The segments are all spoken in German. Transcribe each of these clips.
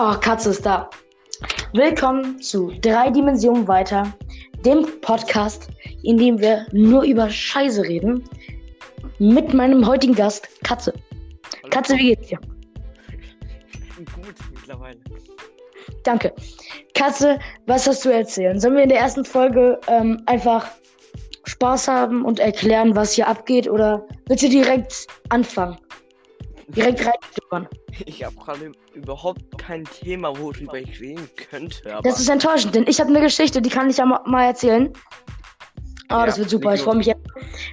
Oh, Katze ist da. Willkommen zu Drei Dimensionen weiter, dem Podcast, in dem wir nur über Scheiße reden. Mit meinem heutigen Gast, Katze. Hallo. Katze, wie geht's dir? Gut mittlerweile. Danke. Katze, was hast du erzählen? Sollen wir in der ersten Folge ähm, einfach Spaß haben und erklären, was hier abgeht? Oder willst du direkt anfangen? Direkt reinschnuppern? Ich habe gerade überhaupt kein Thema, worüber ich reden könnte. Aber Das ist enttäuschend, denn ich habe eine Geschichte, die kann ich ja ma- mal erzählen. Oh, Ja, das wird super, ich freue mich jetzt.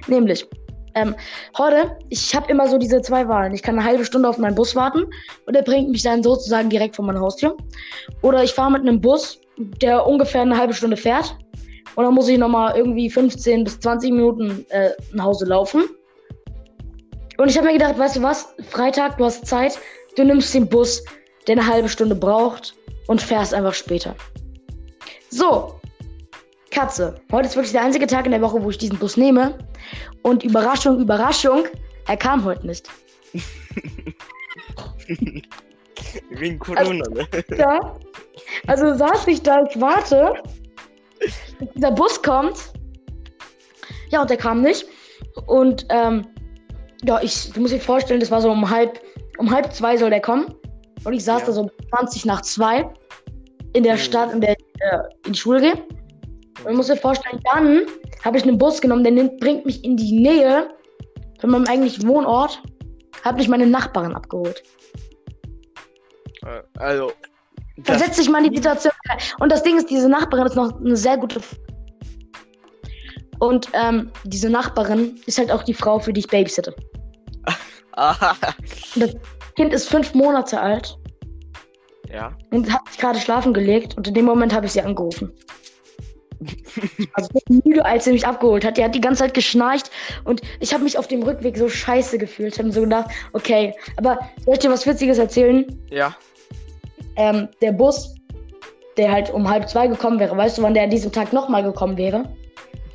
Nämlich, ähm, heute, ich habe immer so diese zwei Wahlen. Ich kann eine halbe Stunde auf meinen Bus warten und der bringt mich dann sozusagen direkt vor meine Haustür. Oder ich fahre mit einem Bus, der ungefähr eine halbe Stunde fährt. Und dann muss ich nochmal irgendwie 15 bis 20 Minuten äh, nach Hause laufen. Und ich habe mir gedacht, weißt du was, Freitag, du hast Zeit, du nimmst den Bus, der eine halbe Stunde braucht und fährst einfach später. So, Katze. Heute ist wirklich der einzige Tag in der Woche, wo ich diesen Bus nehme. Und Überraschung, Überraschung, er kam heute nicht. wegen Corona, ne? Ja. Also saß ich da, ich warte. bis Dieser Bus kommt. Ja, und der kam nicht. Und ähm, ja, ich, du musst dir vorstellen, das war so um halb, um halb zwei soll der kommen. Und ich saß Ja. da so um 20 nach zwei in der Mhm. Stadt, in der ich äh, in die Schule gehe. Und du musst dir vorstellen, dann habe ich einen Bus genommen, der nimmt, bringt mich in die Nähe von meinem eigentlichen Wohnort. Hat mich meine Nachbarin abgeholt. Äh, Also. Versetz dich mal in die Situation. Und das Ding ist, diese Nachbarin ist noch eine sehr gute. Und ähm, diese Nachbarin ist halt auch die Frau, für die ich babysitte. Und das Kind ist fünf Monate alt ja. und hat sich gerade schlafen gelegt. Und in dem Moment habe ich sie angerufen. Also müde, als sie mich abgeholt hat. Die hat die ganze Zeit geschnarcht und ich habe mich auf dem Rückweg so scheiße gefühlt. Ich habe mir so gedacht, okay, aber soll ich dir was Witziges erzählen? Ja. Ähm, der Bus, der halt um halb zwei gekommen wäre, weißt du, wann der an diesem Tag nochmal gekommen wäre?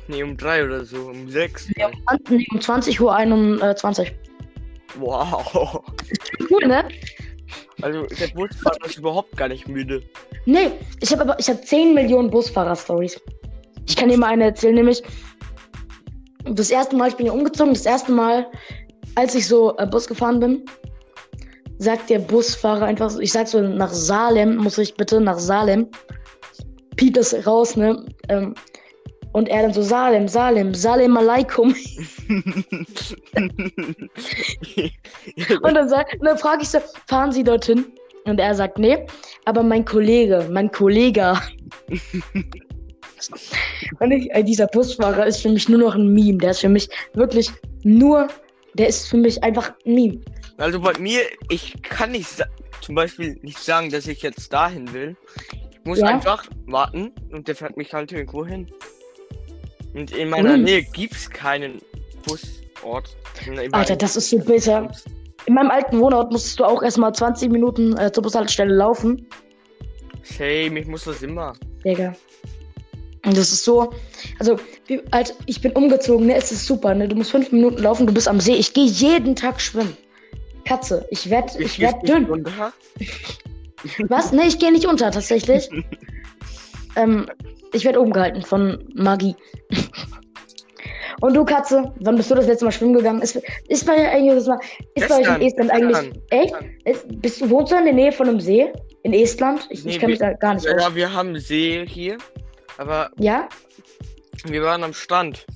Nee, um drei oder so. Um sechs. Nee, um 20, nee, um 20 Uhr 21. Wow. Cool, ne? Also, der Busfahrer ist überhaupt gar nicht müde. Nee, ich habe aber, ich habe 10 Millionen Busfahrer-Stories. Ich kann dir mal eine erzählen, nämlich das erste Mal, ich bin hier umgezogen, das erste Mal, als ich so äh, Bus gefahren bin, sagt der Busfahrer einfach so, ich sag so, nach Salem, muss ich bitte nach Salem. Piept das raus, ne? Ähm, und er dann so, Salem, Salem, Salem Aleikum. Und dann, sag- und dann frage ich so, fahren Sie dorthin? Und er sagt, nee, aber mein Kollege, mein Kollege. und ich, dieser Busfahrer ist für mich nur noch ein Meme. Der ist für mich wirklich nur, der ist für mich einfach ein Meme. Also bei mir, ich kann nicht zum Beispiel nicht sagen, dass ich jetzt dahin will. Ich muss Ja. einfach warten und der fährt mich halt irgendwo hin. Und in meiner Mhm. Nähe gibt's keinen Busort. Alter, das ist so bitter. In meinem alten Wohnort musstest du auch erstmal 20 Minuten äh, zur Bushaltestelle laufen. Shame, ich muss das immer. Digga. Und das ist so, also, wie, halt, ich bin umgezogen, ne? Es ist super, ne? Du musst fünf Minuten laufen, du bist am See. Ich gehe jeden Tag schwimmen. Katze, ich werd, ich werd gehst nicht dünn. Was? Ne, ich gehe nicht unter, tatsächlich. ähm, ich werde oben gehalten von Magie. Und du, Katze, wann bist du das letzte Mal schwimmen gegangen? Ist, ist bei eigentlich das Mal, ist bei euch in Estland eigentlich. gestern. Echt? Ist, bist du wohnst du in der Nähe von einem See? In Estland? Ich, Nee, ich kenne mich da gar nicht aus. Ja, wir haben See hier, aber Ja? wir waren am Strand.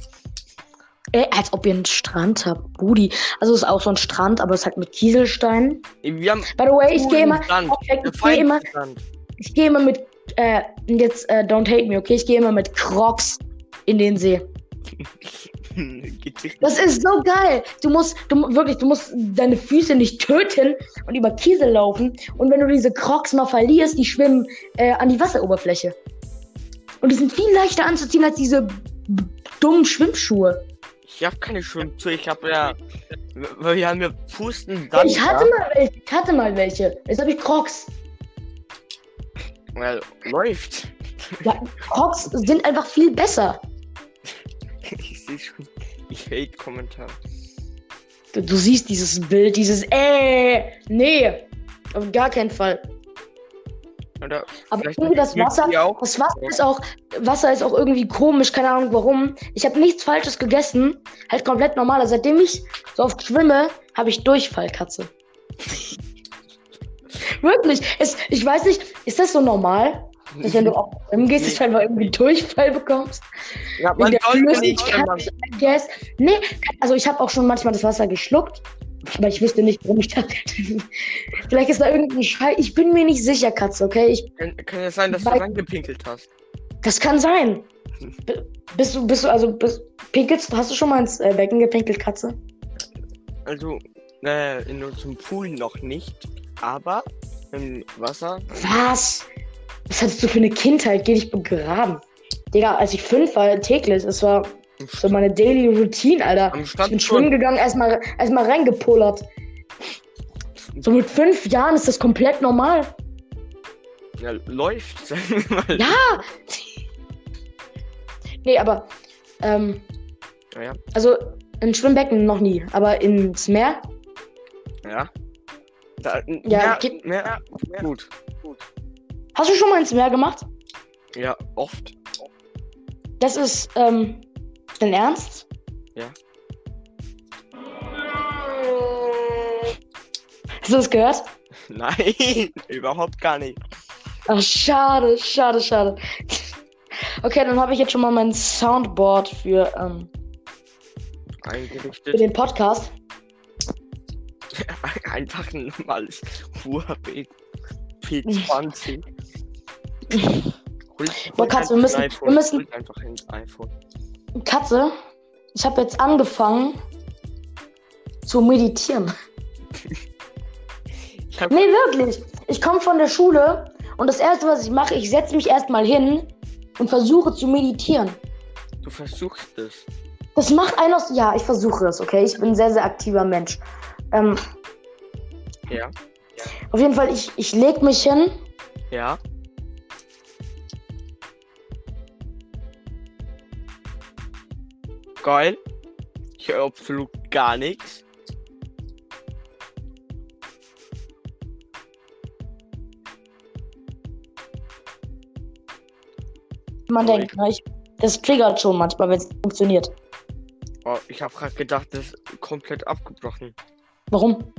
Ey, als ob ihr einen Strand habt, Budi. Also es ist auch so ein Strand, aber es ist halt mit Kieselsteinen. Wir haben By the way, ich gehe immer, ich gehe immer, ich gehe immer mit, äh, jetzt äh, don't hate me, okay? Ich gehe immer mit Crocs in den See. Das ist so geil. Du musst, du wirklich, du musst deine Füße nicht töten und über Kiesel laufen. Und wenn du diese Crocs mal verlierst, die schwimmen äh, an die Wasseroberfläche. Und die sind viel leichter anzuziehen als diese dummen Schwimmschuhe. Ich habe keine Schwimmschuhe, ich habe ja. Wir haben ja Pusten Ja, ich hatte mal welche. Ich hatte mal welche. Jetzt habe ich Crocs. Well, läuft. Ja, Crocs sind einfach viel besser. Ich sehe schon. Ich hate Kommentar. Du, du siehst dieses Bild, dieses äh, nee, auf gar keinen Fall. Oder Aber irgendwie das Wasser, das Wasser ist auch, Wasser ist auch irgendwie komisch, keine Ahnung warum. Ich habe nichts Falsches gegessen, halt komplett normal. Also seitdem ich so oft schwimme, habe ich Durchfall, Katze. Wirklich. Es, ich weiß nicht, ist das so normal? Dass wenn du auch schwimmen gehst, dass du einfach irgendwie Durchfall bekommst? Ja, man sollte nicht, guess. Nee, also ich habe auch schon manchmal das Wasser geschluckt, aber ich wüsste nicht, warum ich das. Vielleicht ist da irgendein Scheiß. Ich bin mir nicht sicher, Katze, okay? Ich, kann, kann es sein, dass du reingepinkelt hast. das kann sein. B bist du, bist du, also, bist, pinkelst, hast du schon mal ins äh, Becken gepinkelt, Katze? Also, äh, in unserem Pool noch nicht, aber im Wasser. Was? Was hattest du für eine Kindheit? Geh dich begraben. Digga, als ich fünf war, täglich, das war so meine Daily Routine, Alter. Am Ich bin schwimmen gegangen, erstmal erstmal reingepullert. So mit fünf Jahren ist das komplett normal. Ja, läuft, sagen wir mal. Ja! nee, aber, ähm, Ja, also in Schwimmbecken noch nie, aber ins Meer, ja. Da, Ja, gib- mehr, gut. Hast du schon mal ins Meer gemacht? Ja, oft. Das ist, ähm, dein Ernst? Ja. Hast du das gehört? Nein, überhaupt gar nicht. Ach, schade, schade, schade. Okay, dann habe ich jetzt schon mal mein Soundboard für, ähm, für Eingerichtet. den Podcast. Einfach ein normales Huawei P20. Boah, Katze, wir müssen- wir müssen- einfach ein iPhone. Katze, ich habe jetzt angefangen zu meditieren. Hab, Nee, wirklich. Ich komme von der Schule und das Erste, was ich mache, ich setze mich erstmal hin und versuche zu meditieren. du versuchst es. Das macht einen aus. Ja, ich versuche es, okay? Ich bin ein sehr, sehr aktiver Mensch. Ähm, Ja. auf jeden Fall, ich, ich lege mich hin. Ja. Geil. Ich höre absolut gar nichts. Man Ui. denkt, ich, das triggert schon manchmal, wenn es funktioniert. Oh, ich habe gerade gedacht, das ist komplett abgebrochen. Warum?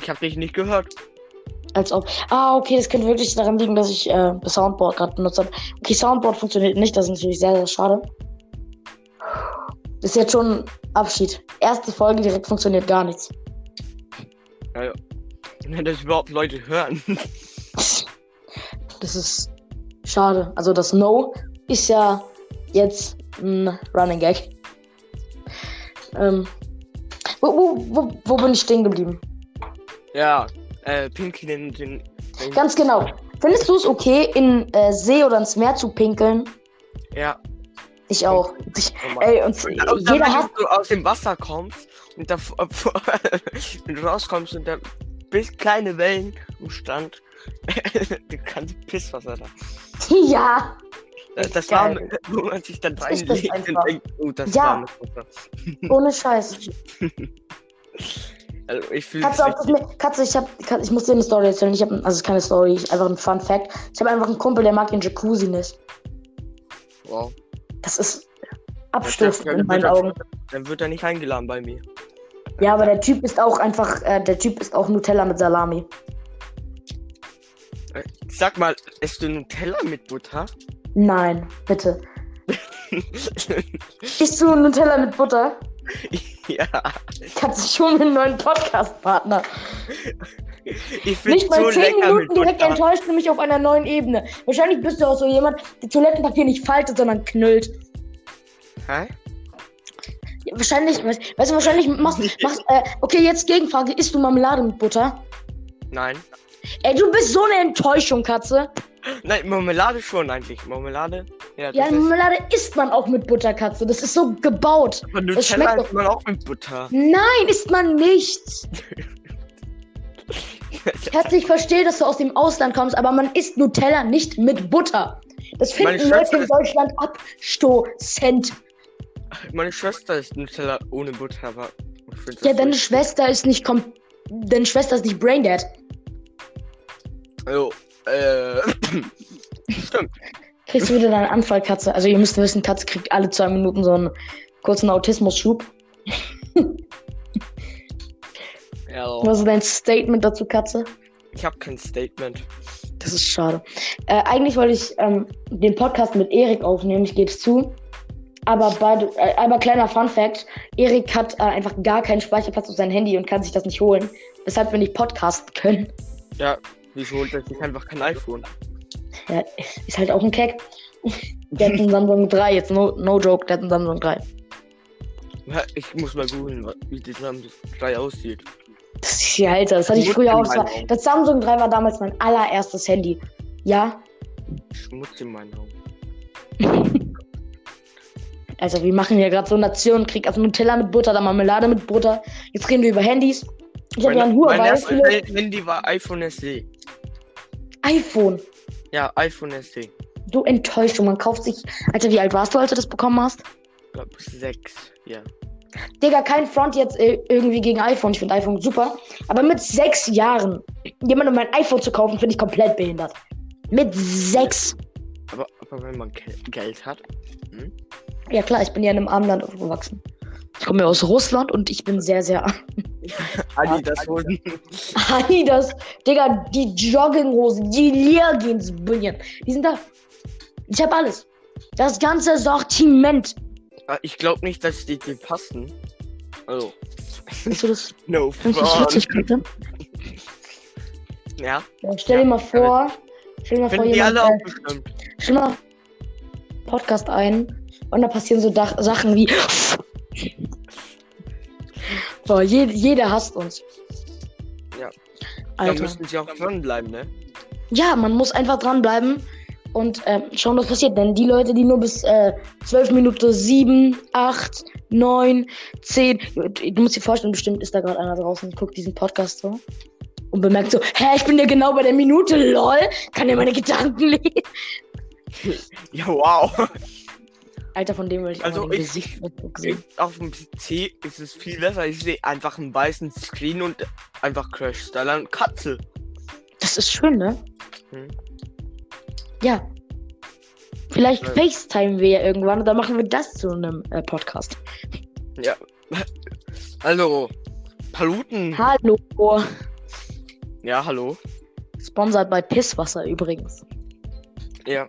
Ich habe dich nicht gehört. Als ob. Ah, okay, das könnte wirklich daran liegen, dass ich äh, das Soundboard gerade benutzt habe. Okay, Soundboard funktioniert nicht, das ist natürlich sehr, sehr schade. Das ist jetzt schon Abschied. Erste Folge direkt funktioniert gar nichts. Wenn das überhaupt Leute hören. Das ist schade. Also das No ist ja jetzt ein Running Gag. Ähm, wo, wo, wo, wo bin ich stehen geblieben? ja, äh, Pinky den. den, den Ganz genau. Findest du es okay, in äh, See oder ins Meer zu pinkeln? Ja. Ich auch. Ich, normal. ey, und Und dann, jeder wenn hat. du aus dem Wasser kommst und da wenn du rauskommst und da bis kleine Wellen im Strand, du kannst Pisswasser da. Ja. Das, warme, wo man sich dann reinlegt und denkt, oh, das Ja. Ohne Scheiß. Also ich fühle Katze, Meer- Katze, ich, hab, ich muss dir eine Story erzählen. Ich hab, also es ist keine Story, ich, einfach ein Fun Fact. Ich habe einfach einen Kumpel, der mag den Jacuzzi nicht. Wow. Das ist abstoßend in meinen er- Augen. Dann wird er nicht eingeladen bei mir. Ja, aber der Typ ist auch einfach, äh, der Typ ist auch Nutella mit Salami. Äh, Sag mal, isst du Nutella mit Butter? Nein, bitte. Isst du Nutella mit Butter? ja. Katze, schon einen neuen Podcast-Partner. Ich finde Nicht mal so 10 lecker mit Minuten direkt enttäuscht du mich auf einer neuen Ebene. Wahrscheinlich bist du auch so jemand, der Toilettenpapier nicht faltet, sondern knüllt. Hä? Ja, wahrscheinlich, weißt, weißt du, wahrscheinlich machst, machst äh, okay, jetzt Gegenfrage, isst du Marmelade mit Butter? Nein. Ey, du bist so eine Enttäuschung, Katze. Nein, Marmelade schon eigentlich. Marmelade? Ja, das Ja, ist. Marmelade isst man auch mit Butter, Katze. Das ist so gebaut. Aber das Nutella schmeckt isst man auch mit Butter. Nein, isst man nicht. Katze, ich verstehe, dass du aus dem Ausland kommst, aber man isst Nutella nicht mit Butter. Das finden Leute in Deutschland abstoßend. Meine Schwester ist Nutella ohne Butter, aber. Ja, deine Schwester ist nicht kom Deine Schwester ist nicht Braindead. Also, Äh, stimmt. Kriegst du wieder deine Anfallkatze? Also ihr müsst wissen, Katze kriegt alle zwei Minuten so einen kurzen Autismus-Schub. Ja, Was ist dein Statement dazu, Katze? ich habe kein Statement. Das ist schade. Äh, eigentlich wollte ich ähm, den Podcast mit Erik aufnehmen, ich gebe es zu. Aber, beide, äh, aber kleiner Fun Fact: Erik hat äh, einfach gar keinen Speicherplatz auf sein Handy und kann sich das nicht holen. Weshalb wir nicht podcasten können. Ja, wieso holt er sich einfach kein iPhone? Ja, ist halt auch ein Keck. Der hat einen Samsung 3, jetzt no, no joke, der hat einen Samsung 3. Ja, Ich muss mal googeln, wie das Samsung 3 aussieht. Das ist ja Alter, das hatte ich früher auch. Das, war, das Samsung 3 war damals mein allererstes Handy. Ja, Schmutz in meinen Augen. also wir machen ja gerade so Nationenkrieg. Also Nutella mit Butter, dann Marmelade mit Butter. Jetzt reden wir über Handys. Ich habe ja ein mein Huawei, erstes viele Handy war iPhone SE. iPhone. Ja, iPhone SE. Du Enttäuschung, man kauft sich. Alter, wie alt warst du, als du das bekommen hast? Ich glaube 6. Ja. Digga, kein Front jetzt äh, irgendwie gegen iPhone. Ich finde iPhone super. Aber mit sechs Jahren jemandem ein iPhone zu kaufen, finde ich komplett behindert. Mit sechs. Aber, aber wenn man Geld hat. Hm? Ja klar, ich bin ja in einem armen Land aufgewachsen. Ich komme ja aus Russland und ich bin sehr, sehr Adidas Hosen. Adidas, Digga, die Jogginghosen, die Lehrgehensbrillen, die sind da. Ich habe alles. Das ganze Sortiment. Ah, Ich glaube nicht, dass die dir passen. Also, Findest du das, no findest du das front. witzig, bitte? Ja, Ja, stell dir mal vor, stell dir mal vor, die jemand, alle äh, stell mal Podcast ein und da passieren so Dach Sachen wie. Boah, je, jeder hasst uns. Ja. Da müssen sie auch dranbleiben, ne? Ja, man muss einfach dranbleiben und ähm, schauen, was passiert. Denn die Leute, die nur bis äh, 12 Minuten 7, 8, 9, 10, du musst dir vorstellen, bestimmt ist da gerade einer draußen und guckt diesen Podcast so und bemerkt so, hä, ich bin ja genau bei der Minute, lol, kann ja meine Gedanken lesen. Ja, wow. Alter, von dem will ich Also ich- Gesicht sehen. Auf dem PC ist es viel besser. Ich sehe einfach einen weißen Screen und einfach Crash Style und Katze. Das ist schön, ne? Hm. Ja. Vielleicht Ja. FaceTime wir ja irgendwann und dann machen wir das zu einem äh, Podcast. Ja. Hallo. Paluten. Hallo. Ja, hallo. Sponsored bei Pisswasser übrigens. Ja.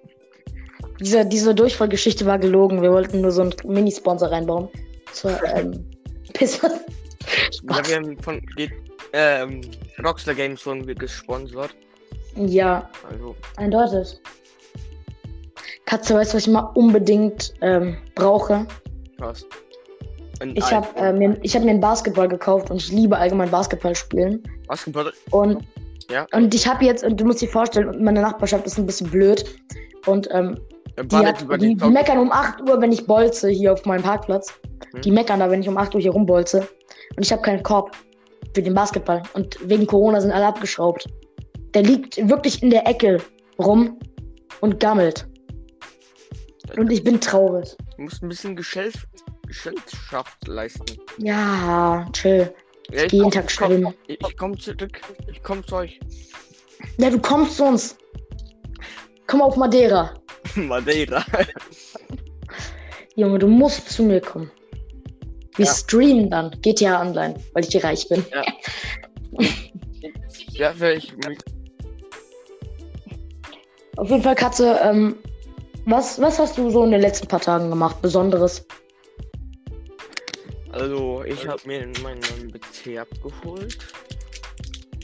Diese, diese Durchfallgeschichte war gelogen. Wir wollten nur so einen Mini-Sponsor reinbauen. Zur ähm, Pisswasser. Ja, wir haben von ähm, Rockstar Games wurden gesponsert. Ja, Also, eindeutig. Katze, weißt du, was ich mal unbedingt ähm, brauche? was? Ein Ich habe äh, mir, ich hab mir einen Basketball gekauft und ich liebe allgemein Basketball spielen. Basketball. Und, Ja. und ich habe jetzt, und du musst dir vorstellen, meine Nachbarschaft ist ein bisschen blöd. Und ähm, äh, die, hat, die, die meckern um 8 Uhr, wenn ich bolze hier auf meinem Parkplatz. Hm. Die meckern da, wenn ich um 8 Uhr hier rumbolze. Und ich habe keinen Korb für den Basketball. Und wegen Corona sind alle abgeschraubt. Der liegt wirklich in der Ecke rum und gammelt. Und ich bin traurig. Du musst ein bisschen Geschell Gesellschaft leisten. Ja, chill. Ja, geh jeden komm- Tag schwimmen. Ich, ich komm zurück. Ich komm zu euch. Ja, du kommst zu uns. Komm auf Madeira. Madeira. Junge, du musst zu mir kommen. Wir Ja. streamen dann GTA Online, weil ich hier reich bin. ja, wär ich. Auf jeden Fall, Katze, ähm, was, was hast du so in den letzten paar Tagen gemacht? Besonderes? Also, ich habe mir meinen neuen PC abgeholt.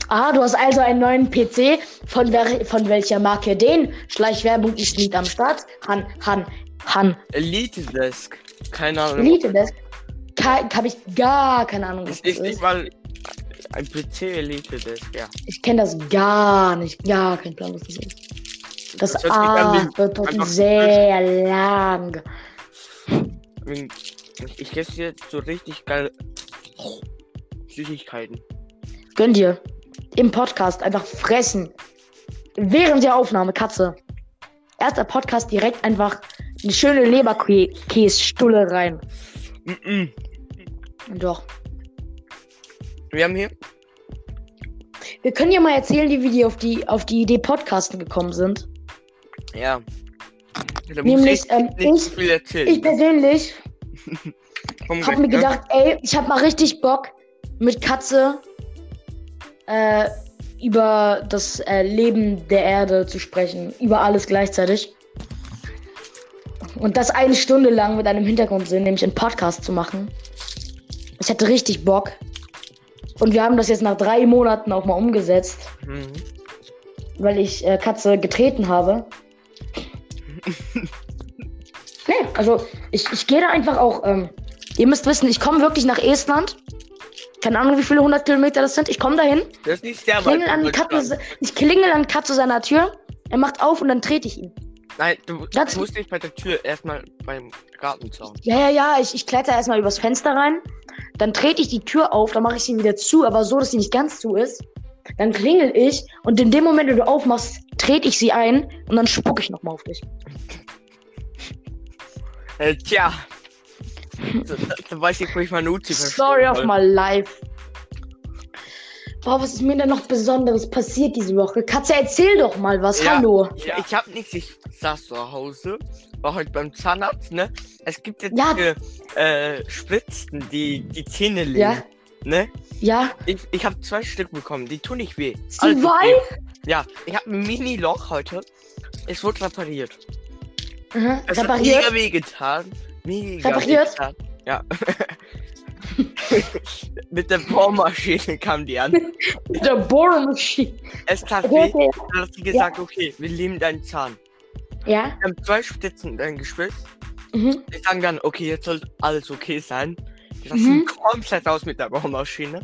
Ah, du hast also einen neuen PC. Von, wer, von welcher Marke den? Schleichwerbung ist nicht am Start. Han, Han, Han. Elite Desk. Keine Ahnung. Elite Desk. Habe ich gar keine Ahnung, was Es das ist nicht mal ein PC Elite Desk, ja. Ich kenne das gar nicht. Gar kein Plan, was das ist. Das sich A wird einfach- sehr lang. Ich, esse jetzt so richtig geil Süßigkeiten. Gönn dir. Im Podcast einfach fressen. Während der Aufnahme, Katze. Erster Podcast direkt einfach eine schöne Leberkässtulle rein. Mm-mm. Doch. Wir haben hier wir können ja mal erzählen, wie wir auf die, auf die Idee Podcasten gekommen sind. Ja. Da Nämlich, ich ähm, ich-. Ich persönlich habe mir gedacht, ey, ich habe mal richtig Bock mit Katze äh, über das äh, Leben der Erde zu sprechen. Über alles gleichzeitig. Und das eine Stunde lang mit einem Hintergrundsinn, nämlich einen Podcast zu machen. Ich hatte richtig Bock. Und wir haben das jetzt nach drei Monaten auch mal umgesetzt, Mhm. weil ich äh, Katze getreten habe. Nee, also ich, ich gehe da einfach auch. Ähm, ihr müsst wissen, ich komme wirklich nach Estland. Keine Ahnung, wie viele hundert Kilometer das sind. Ich komme dahin, Das ist nicht sehr klingel an Katze, ich klingel an Katze seiner Tür. Er macht auf und dann trete ich ihn. Nein, du, du musst nicht bei der Tür erstmal beim Gartenzaun. Ja, ja, ja, ich, ich kletter erstmal übers Fenster rein. Dann trete ich die Tür auf, dann mache ich sie wieder zu, aber so, dass sie nicht ganz zu ist. Dann klingel ich und in dem Moment, wenn du aufmachst, trete ich sie ein und dann spucke ich nochmal auf dich. Äh, tja. Da, weiß ich, wo ich meine Uzi Story of my life. Boah, was ist mir denn noch Besonderes passiert diese Woche? Katze, erzähl doch mal was. Ja. Hallo. Ja, ich hab nichts, ich saß zu Hause, war heute beim Zahnarzt, ne? Es gibt jetzt Ja. diese äh, Spritzen, die die Zähne legen, Ja. ne? Ja, Ich, ich habe zwei Stück bekommen, die tun nicht weh. Alles weinen? Ja, ich habe ein Mini-Loch heute. Es wurde repariert. Mhm. Es hat repariert. mega weh getan. Mega Repariert? weh getan. Ja. Mit der Bohrmaschine kam die an. Der Bohrmaschine. Es tat Okay, weh. Dann hat sie gesagt, okay, wir nehmen deinen Zahn. Ja. Wir haben zwei Spitzen dann gespitzt. Mhm. Die sagen dann, okay, jetzt soll alles okay sein. Die lassen Mhm. komplett aus mit der Bohrmaschine.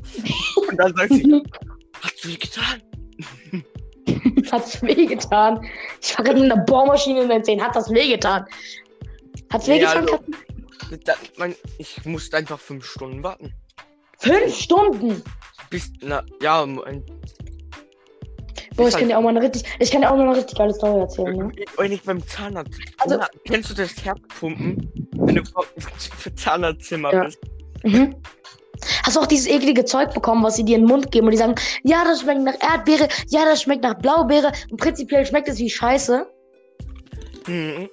Und dann sagt sie, hast du weh getan? Hat's wehgetan. Ich war gerade mit einer Bohrmaschine in den Zähnen. Hat das wehgetan? Hat's Ja, wehgetan? also- Katze? Da, mein, ich musste einfach fünf Stunden warten. Fünf Stunden. Bis, na, ja, ein, Boah, ich kann halt- dir auch mal eine richtig, ich kann dir auch mal eine richtig geile Story erzählen, ne? Wenn ich beim Zahnarzt. Also- Ja, kennst du das Herzpumpen? Wenn du für Zahnarztzimmer Ja. bist. Mhm. Hast du auch dieses eklige Zeug bekommen, was sie dir in den Mund geben und die sagen, ja, das schmeckt nach Erdbeere, ja, das schmeckt nach Blaubeere und prinzipiell schmeckt es wie Scheiße. Mhm.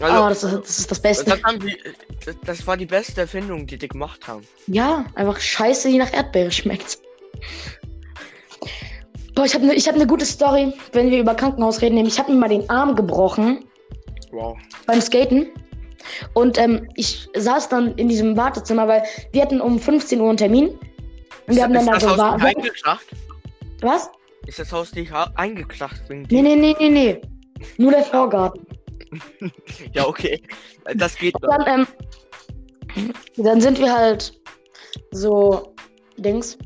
Oh, Also, das, ist, das ist das Beste. das, die, das, das war die beste Erfindung, die die gemacht haben. Ja, einfach Scheiße, die nach Erdbeere schmeckt. Boah, ich habe eine hab ne gute Story, wenn wir über Krankenhaus reden. Nämlich, ich habe mir mal den Arm gebrochen Wow. beim Skaten. Und ähm, ich saß dann in diesem Wartezimmer, weil wir hatten um 15 Uhr einen Termin. Und wir haben dann ist da nicht gewartet. Was? Ist das Haus nicht eingekracht wegen Nee, nee, nee, nee, nee. Nur der Vorgarten. Ja, okay. Das geht noch. Dann, ähm, dann sind wir halt so, Dings,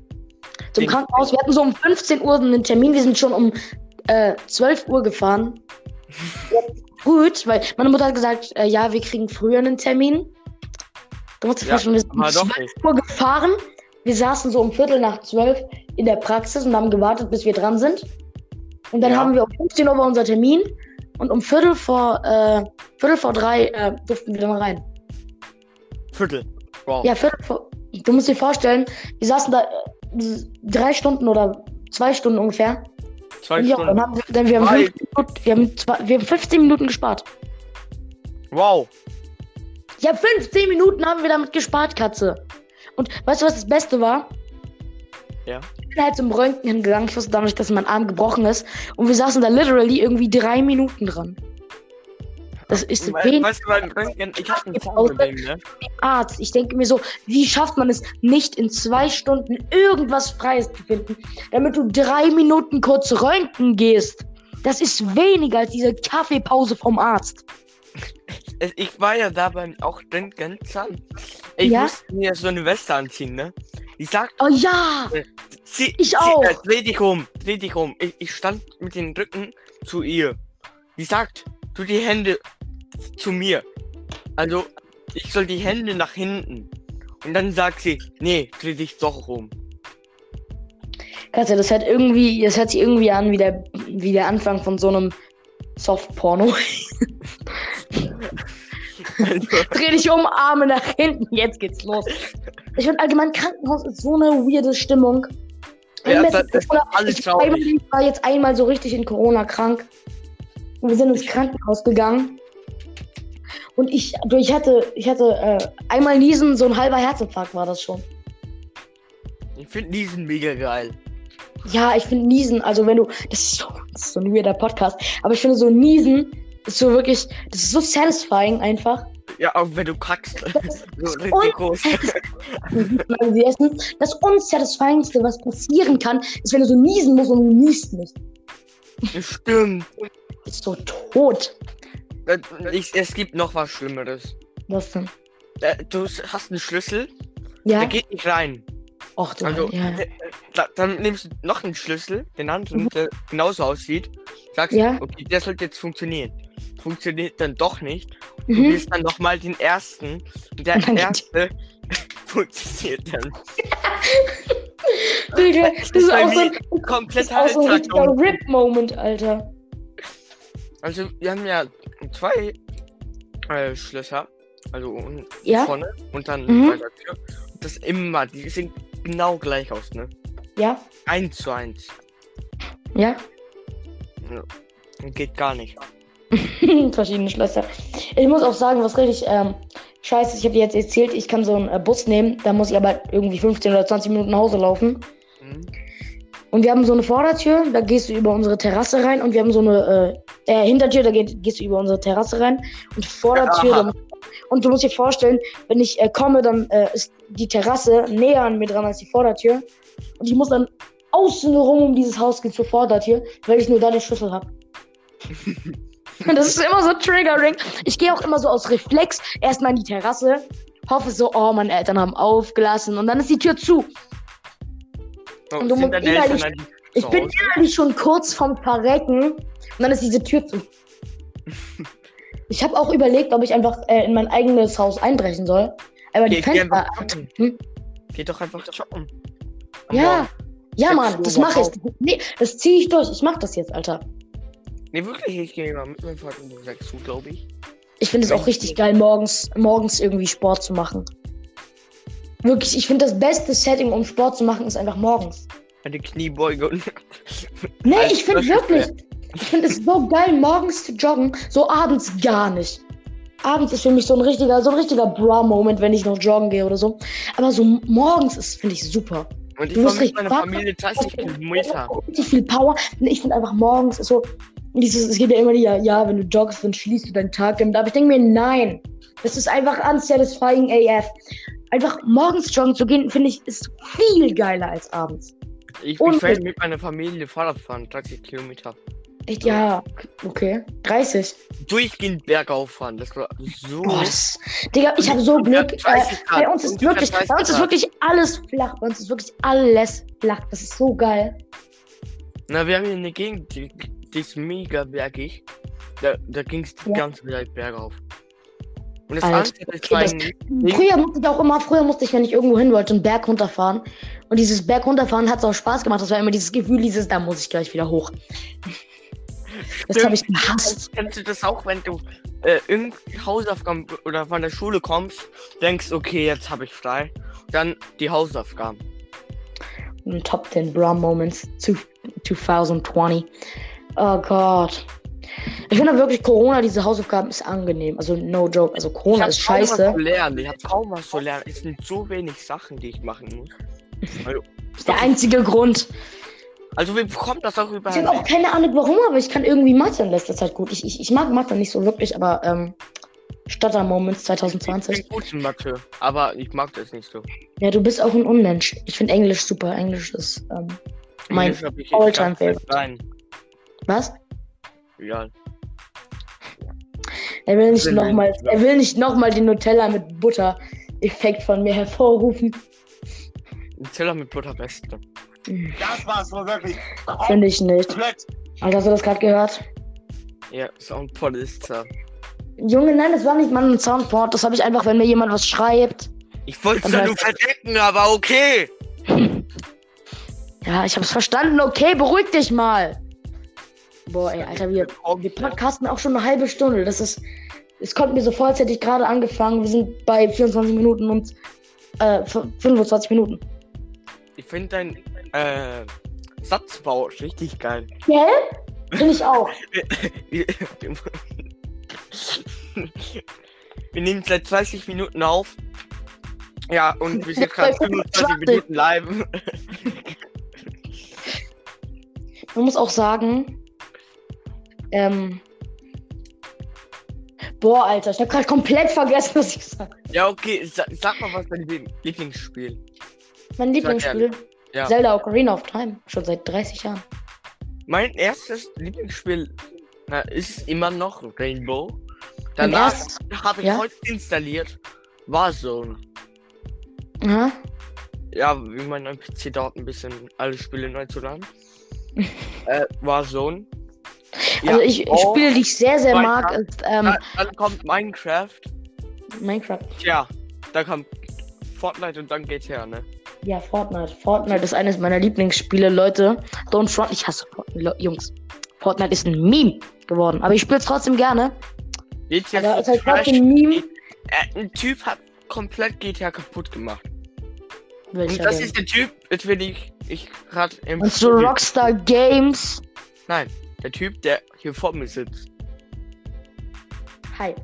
zum Dings. Krankenhaus. Wir hatten so um 15 Uhr einen Termin. Wir sind schon um äh, 12 Uhr gefahren. Gut, weil meine Mutter hat gesagt, äh, ja, wir kriegen früher einen Termin. Du musst dir Ja, vorstellen, wir sind um aber doch 12 nicht. Uhr gefahren. Wir saßen so um Viertel nach 12 in der Praxis und haben gewartet, bis wir dran sind. Und dann Ja. haben wir um 15 Uhr war unser Termin und um Viertel vor, äh, Viertel vor drei äh, durften wir dann rein. Viertel. Wow. Ja, Viertel vor. Du musst dir vorstellen, wir saßen da äh, drei Stunden oder zwei Stunden ungefähr. Zwei ja, Stunden. dann haben wir, dann, wir, haben Drei. 15 Minuten, wir, haben zwei, wir haben 15 Minuten gespart. Wow. Ja, 15 Minuten haben wir damit gespart, Katze. Und weißt du, was das Beste war? Ja. Ich bin halt zum Röntgen hingegangen. Ich wusste damals, dass mein Arm gebrochen ist. Und wir saßen da literally irgendwie drei Minuten dran. Das ist We weißt du, beim Röntgen, ich hab ein Zahnproblem, ne? Arzt. Ich denke mir so, wie schafft man es nicht in zwei Stunden irgendwas Freies zu finden, damit du drei Minuten kurz röntgen gehst? Das ist weniger als diese Kaffeepause vom Arzt. Ich war ja da beim auch Röntgen. Ich Ja? musste mir so eine Weste anziehen, ne? Die sagt, Oh ja! zieh, Ich zieh, auch. Äh, dreh dich um, dreh dich um. Ich, ich stand mit dem Rücken zu ihr. Die sagt, tu die Hände zu mir. Also, ich soll die Hände nach hinten. Und dann sagt sie, nee, dreh dich doch um. Katja, das hört irgendwie, das hört sich irgendwie an wie der, wie der Anfang von so einem Softporno. Also, Dreh dich um, Arme nach hinten, jetzt geht's los. Ich finde allgemein Krankenhaus ist so eine weirde Stimmung. Ja, das ist ist Corona- alles ich, war traurig. ich war jetzt einmal so richtig in Corona krank. Und wir sind ins Krankenhaus gegangen. Und ich, ich hatte, ich hatte äh, einmal Niesen, so ein halber Herzinfarkt war das schon. Ich finde diesen mega geil. Ja, ich finde Niesen, also wenn du, das ist so, das ist so ein weirder Podcast, aber ich finde so Niesen ist so wirklich, das ist so satisfying einfach. Ja, auch wenn du kackst. so richtig groß. Das unsatisfyingste, was passieren kann, ist, wenn du so niesen musst und du niest nicht. Stimmt. Du bist so tot. Äh, Ich, es gibt noch was Schlimmeres. Was denn? Äh, Du hast einen Schlüssel, Ja. der geht nicht rein. Och, du, Also, ja. äh, da, dann nimmst du noch einen Schlüssel, den anderen, der genauso aussieht. Sagst, Ja. okay, der sollte jetzt funktionieren. Funktioniert dann doch nicht. Du Mhm. willst dann nochmal den ersten. Und der dann geht- erste funktioniert dann. Digga, Das das ist auch so ein, das komplett ist auch so ein. Rip-Moment, Alter. Also, wir haben ja zwei äh, Schlösser. Also Ja? vorne und dann Mhm. bei der Tür. Und das immer, die sehen genau gleich aus, ne? Ja? Eins zu eins. Ja? Geht gar nicht. Verschiedene Schlösser. Ich muss auch sagen, was richtig ähm, scheiße ist, ich habe dir jetzt erzählt, ich kann so einen äh, Bus nehmen, da muss ich aber irgendwie 15 oder 20 Minuten nach Hause laufen. Mhm. Und wir haben so eine Vordertür, da gehst du über unsere Terrasse rein. Und wir haben so eine äh, äh, Hintertür, da geht, gehst du über unsere Terrasse rein. Und vor der Tür. Aha. Dann, und du musst dir vorstellen, wenn ich äh, komme, dann äh, ist die Terrasse näher an mir dran als die Vordertür. Und ich muss dann außen rum um dieses Haus gehen zur Vordertür, weil ich nur da den Schlüssel habe. das ist immer so triggering. Ich gehe auch immer so aus Reflex erstmal in die Terrasse, hoffe so, oh, meine Eltern haben aufgelassen und dann ist die Tür zu. Und du musst innerlich- Ich bin innerlich schon kurz vom Verrecken und dann ist diese Tür zu. Ich habe auch überlegt, ob ich einfach äh, in mein eigenes Haus einbrechen soll. Aber die Geh, geh Fenster. einfach joggen. Hm? Geh doch einfach. Am Ja, ja, Mann, das mache ich. Nee, das ziehe ich durch. Ich mache das jetzt, Alter. Nee, wirklich, ich gehe mal mit meinem Vater um 6 Uhr, glaube ich. Ich finde es auch richtig geil, morgens, morgens irgendwie Sport zu machen. Wirklich, ich finde das beste Setting, um Sport zu machen, ist einfach morgens. Eine Kniebeuge und. Nee, ich finde wirklich, ich finde es so geil, morgens zu joggen, so abends gar nicht. Abends ist für mich so ein richtiger, so ein richtiger Bra-Moment, wenn ich noch joggen gehe oder so. Aber so morgens ist, finde ich super. Und ich richtig meiner wach- Familie 30 Kilometer. Richtig viel Power. Ich finde einfach morgens ist so, dieses, es gibt ja immer die, ja, ja, wenn du joggst, dann schließt du deinen Tag damit. Aber ich denke mir, nein. Das ist einfach unsatisfying AF. Einfach morgens joggen zu gehen, finde ich, ist viel geiler als abends. Ich, ich werde mit meiner Familie Fahrrad fahren, 30 Kilometer. Echt, ja, okay. 30. Durchgehend bergauf fahren, das war so. Boah, das, Digga, ich habe so Glück. Äh, 30 Grad, bei uns ist wirklich, 30 bei uns ist wirklich alles flach. Bei uns ist wirklich alles flach. Das ist so geil. Na, wir haben hier eine Gegend, die, die ist mega bergig. Da, da ging es die Ja. ganze Zeit bergauf. Und das Alter, okay, das- Früher musste ich auch immer, früher musste ich, wenn ich irgendwo hin wollte, einen Berg runterfahren. Und dieses Berg runterfahren hat auch Spaß gemacht. Das war immer dieses Gefühl, dieses, da muss ich gleich wieder hoch. Das habe ich gehasst. Kennst du das auch, wenn du äh, irgendeine Hausaufgaben oder von der Schule kommst, denkst, okay, jetzt habe ich frei. Dann die Hausaufgaben. Top 10 Bra Moments zu 2020. Oh Gott. Ich finde wirklich, Corona, diese Hausaufgaben ist angenehm. Also, no joke. Also, Corona ist kaum was scheiße. zu lernen. Ich habe kaum was zu lernen. Es sind so wenig Sachen, die ich machen muss. ist der einzige Grund. Also, wie kommt das auch Ich überall? habe auch keine Ahnung warum, aber ich kann irgendwie Mathe in letzter Zeit gut. Ich, ich, ich mag Mathe nicht so wirklich, aber ähm, Stotter-Moments Ich 2020. bin gut in Mathe, aber ich mag das nicht so. Ja, du bist auch ein Unmensch. Ich finde Englisch super. Englisch ist, ähm, Mein ich all-time favorite. was? Ja. Er will nicht nochmal, er will nicht nochmal den Nutella mit Butter-Effekt von mir hervorrufen. Teller mit Butter beste. Das war's wohl wirklich Finde ich nicht. Alter, hast du das gerade gehört? Ja, Soundpod ist da. Junge, nein, das war nicht mal ein Soundboard. Das habe ich einfach, wenn mir jemand was schreibt. Ich wollte es ja nur verdecken, aber okay. Ja, ich habe es verstanden. Okay, beruhig dich mal. Boah, ey, Alter, wir, wir podcasten auch schon eine halbe Stunde. Das ist, es kommt mir so vor, als hätte ich gerade angefangen. Wir sind bei 24 Minuten und äh, 25 Minuten. ich finde dein äh, Satzbau richtig geil. Gell? Finde ich auch. Wir wir nehmen seit 30 Minuten auf. Ja, und wir sind gerade 25 Minuten live. Man muss auch sagen, ähm, boah, Alter, ich habe gerade komplett vergessen, was ich gesagt habe. Ja, okay, sa sag mal, was dein Lieblings- Lieblingsspiel Mein Lieblingsspiel, Ja. Zelda Ocarina of Time, schon seit 30 Jahren. Mein erstes Lieblingsspiel na, ist immer noch Rainbow. Danach habe ich ja? heute installiert Warzone. Aha. Ja, wie mein PC dauert ein bisschen, alle Spiele neu zu laden. äh, Warzone. Also ich oh, Spiele, die ich sehr, sehr mag, ist ähm, dann, dann kommt Minecraft. Minecraft. Tja, da kommt Fortnite und dann GTA, ne? Ja, Fortnite. Fortnite ist eines meiner Lieblingsspiele, Leute. Don't front, ich hasse Fortnite, Jungs. Fortnite ist ein Meme geworden, aber ich spiele es trotzdem gerne. GTA Aber ist halt Trash- ein Meme. Äh, ein Typ hat komplett GTA kaputt gemacht. Und Welcher das denn? ist der Typ, jetzt will ich, ich gerade im Und so Rockstar Games. Nein, der Typ, der hier vor mir sitzt. Hi.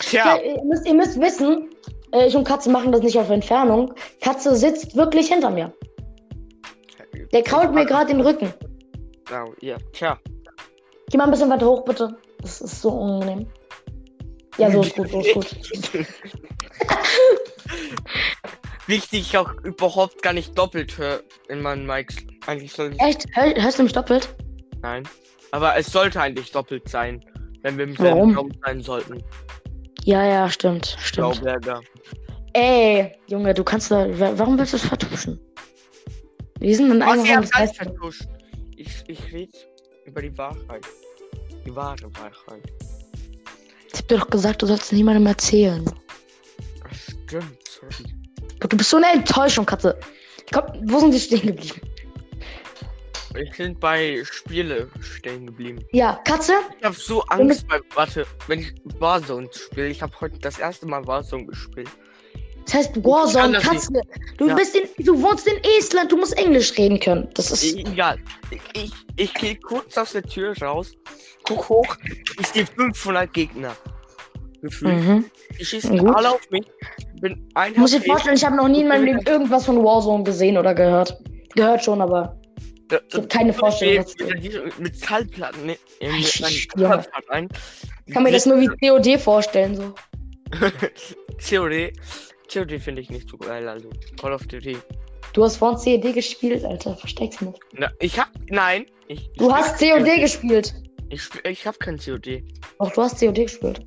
Tja, Ja, ihr, müsst, ihr müsst wissen, äh, ich und Katze machen das nicht auf Entfernung. Katze sitzt wirklich hinter mir. Der kraut mir gerade den Rücken. Ja, ja, tja. Geh mal ein bisschen weiter hoch, bitte. Das ist so unangenehm. Ja, so ist gut, so ist gut. Wichtig, ich auch überhaupt gar nicht doppelt in meinen Mics. Eigentlich soll ich. Echt? Hör, hörst du mich doppelt? Nein. Aber es sollte eigentlich doppelt sein, wenn wir im selben Raum sein sollten. Ja, ja, stimmt, stimmt. Blauberger. Ey, Junge, du kannst da. wa- Warum willst du es vertuschen? Wir sind in einem Raum, das alles heißt. vertuscht. Ich, ich rede über die Wahrheit. Die wahre Wahrheit. Ich hab dir doch gesagt, du sollst niemandem erzählen. Das stimmt, sorry. Du bist so eine Enttäuschung, Katze. Komm, wo sind wir stehen geblieben? Ich bin bei Spiele stehen geblieben. Ja, Katze? Ich habe so Wir Angst bei. Warte, wenn ich Warzone spiele. Ich habe heute das erste Mal Warzone gespielt. Das heißt Warzone, Katze. Du Ja. bist in, du wohnst in Estland, du musst Englisch reden können. Das ist. Egal. Ich, ich, gehe kurz aus der Tür raus, guck hoch, ich sehe 500 Gegner. Gefühlt. Mhm. Die schießen Gut. alle auf mich. Bin ein Ich muss dir vorstellen, ich habe noch nie in meinem Leben irgendwas von Warzone gesehen oder gehört. Gehört schon, aber Da- ich habe keine Vorstellung. mit, mit, Metallplatten ne, mit. Körper rein. Ich kann mir das nur wie COD vorstellen, so. COD. COD finde ich nicht so geil, also Call of Duty. Du hast vorhin COD gespielt, Alter. Versteck's nicht. Na, ich hab. Nein. Ich, Du ich hast spiel- COD gespielt. Ich, spiel- ich hab kein COD. Doch, du hast COD gespielt.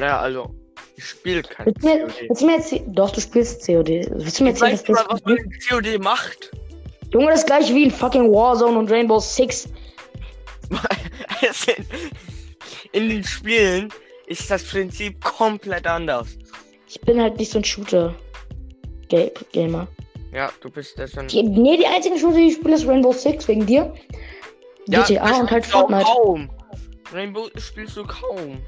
Ja, also. Ich spiele kein Willst du mir, COD. willst du mir erzählen? Doch, du spielst COD. Willst du mir erzählen, was COD macht. Junge, das ist gleich wie in fucking Warzone und Rainbow Six. In den Spielen ist das Prinzip komplett anders. Ich bin halt nicht so ein Shooter. Ga- Gamer. Ja, du bist das schon. Die, nee, die einzigen Shooter, die ich spiele, ist Rainbow Six wegen dir. GTA das und halt Fortnite. Kaum. Rainbow spielst du kaum.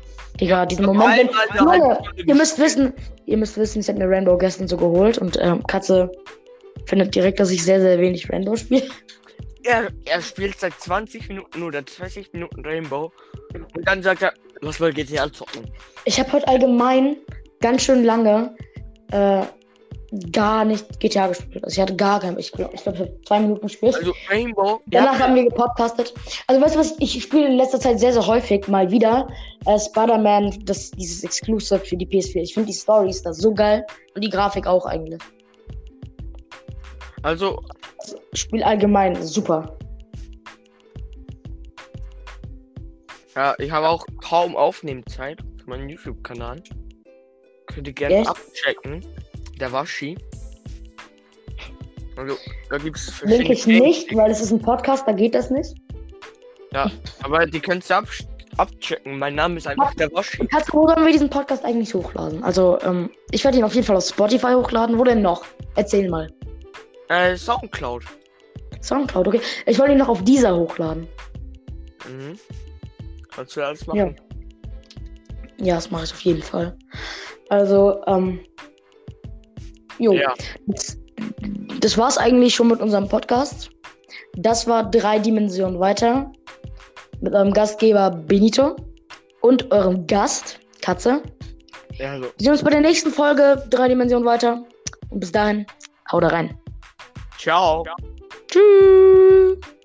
Digga, diesen Moment, wenn, Junge, Stunde ihr müsst wissen, ihr müsst wissen, ich habe mir Rainbow gestern so geholt und ähm, Katze findet direkt, dass ich sehr, sehr wenig Rainbow spiele. Er, er spielt seit 20 Minuten oder 30 Minuten Rainbow. Und dann sagt er, lass mal GTA zocken. Ich habe heute allgemein ganz schön lange äh, gar nicht GTA gespielt. Also ich hatte gar kein, ich glaube, ich, glaub, ich habe zwei Minuten gespielt. Also Rainbow. Danach ja, haben wir gepodcastet. Also weißt du was, ich spiele in letzter Zeit sehr, sehr häufig mal wieder äh, Spider-Man, das, dieses Exclusive für die PS4. Ich finde die Stories da so geil und die Grafik auch eigentlich. Also Spiel allgemein super. Ja, ich habe auch kaum Aufnehmzeit für meinen YouTube-Kanal. Könnt ihr gerne Echt? abchecken. Der Waschi. Also, da gibt es Link ich nicht, weil es ist ein Podcast, da geht das nicht. Ja, aber die könnt ihr ab abchecken. Mein Name ist einfach der Waschi. Katze, wo sollen wir diesen Podcast eigentlich hochladen? Also, ähm, ich werde ihn auf jeden Fall auf Spotify hochladen. Wo denn noch? Erzähl mal. Äh, Soundcloud. Soundcloud, okay. Ich wollte ihn noch auf dieser hochladen. Mhm. Kannst du alles Ja. machen? Ja, das mache ich auf jeden Fall. Also, ähm, Jo. Ja. Das, das war's eigentlich schon mit unserem Podcast. Das war drei Dimensionen weiter. Mit eurem Gastgeber Benito und eurem Gast, Katze. Ja, also. Wir sehen uns bei der nächsten Folge drei Dimensionen weiter. Und bis dahin, haut da rein. Ciao. Tschüss.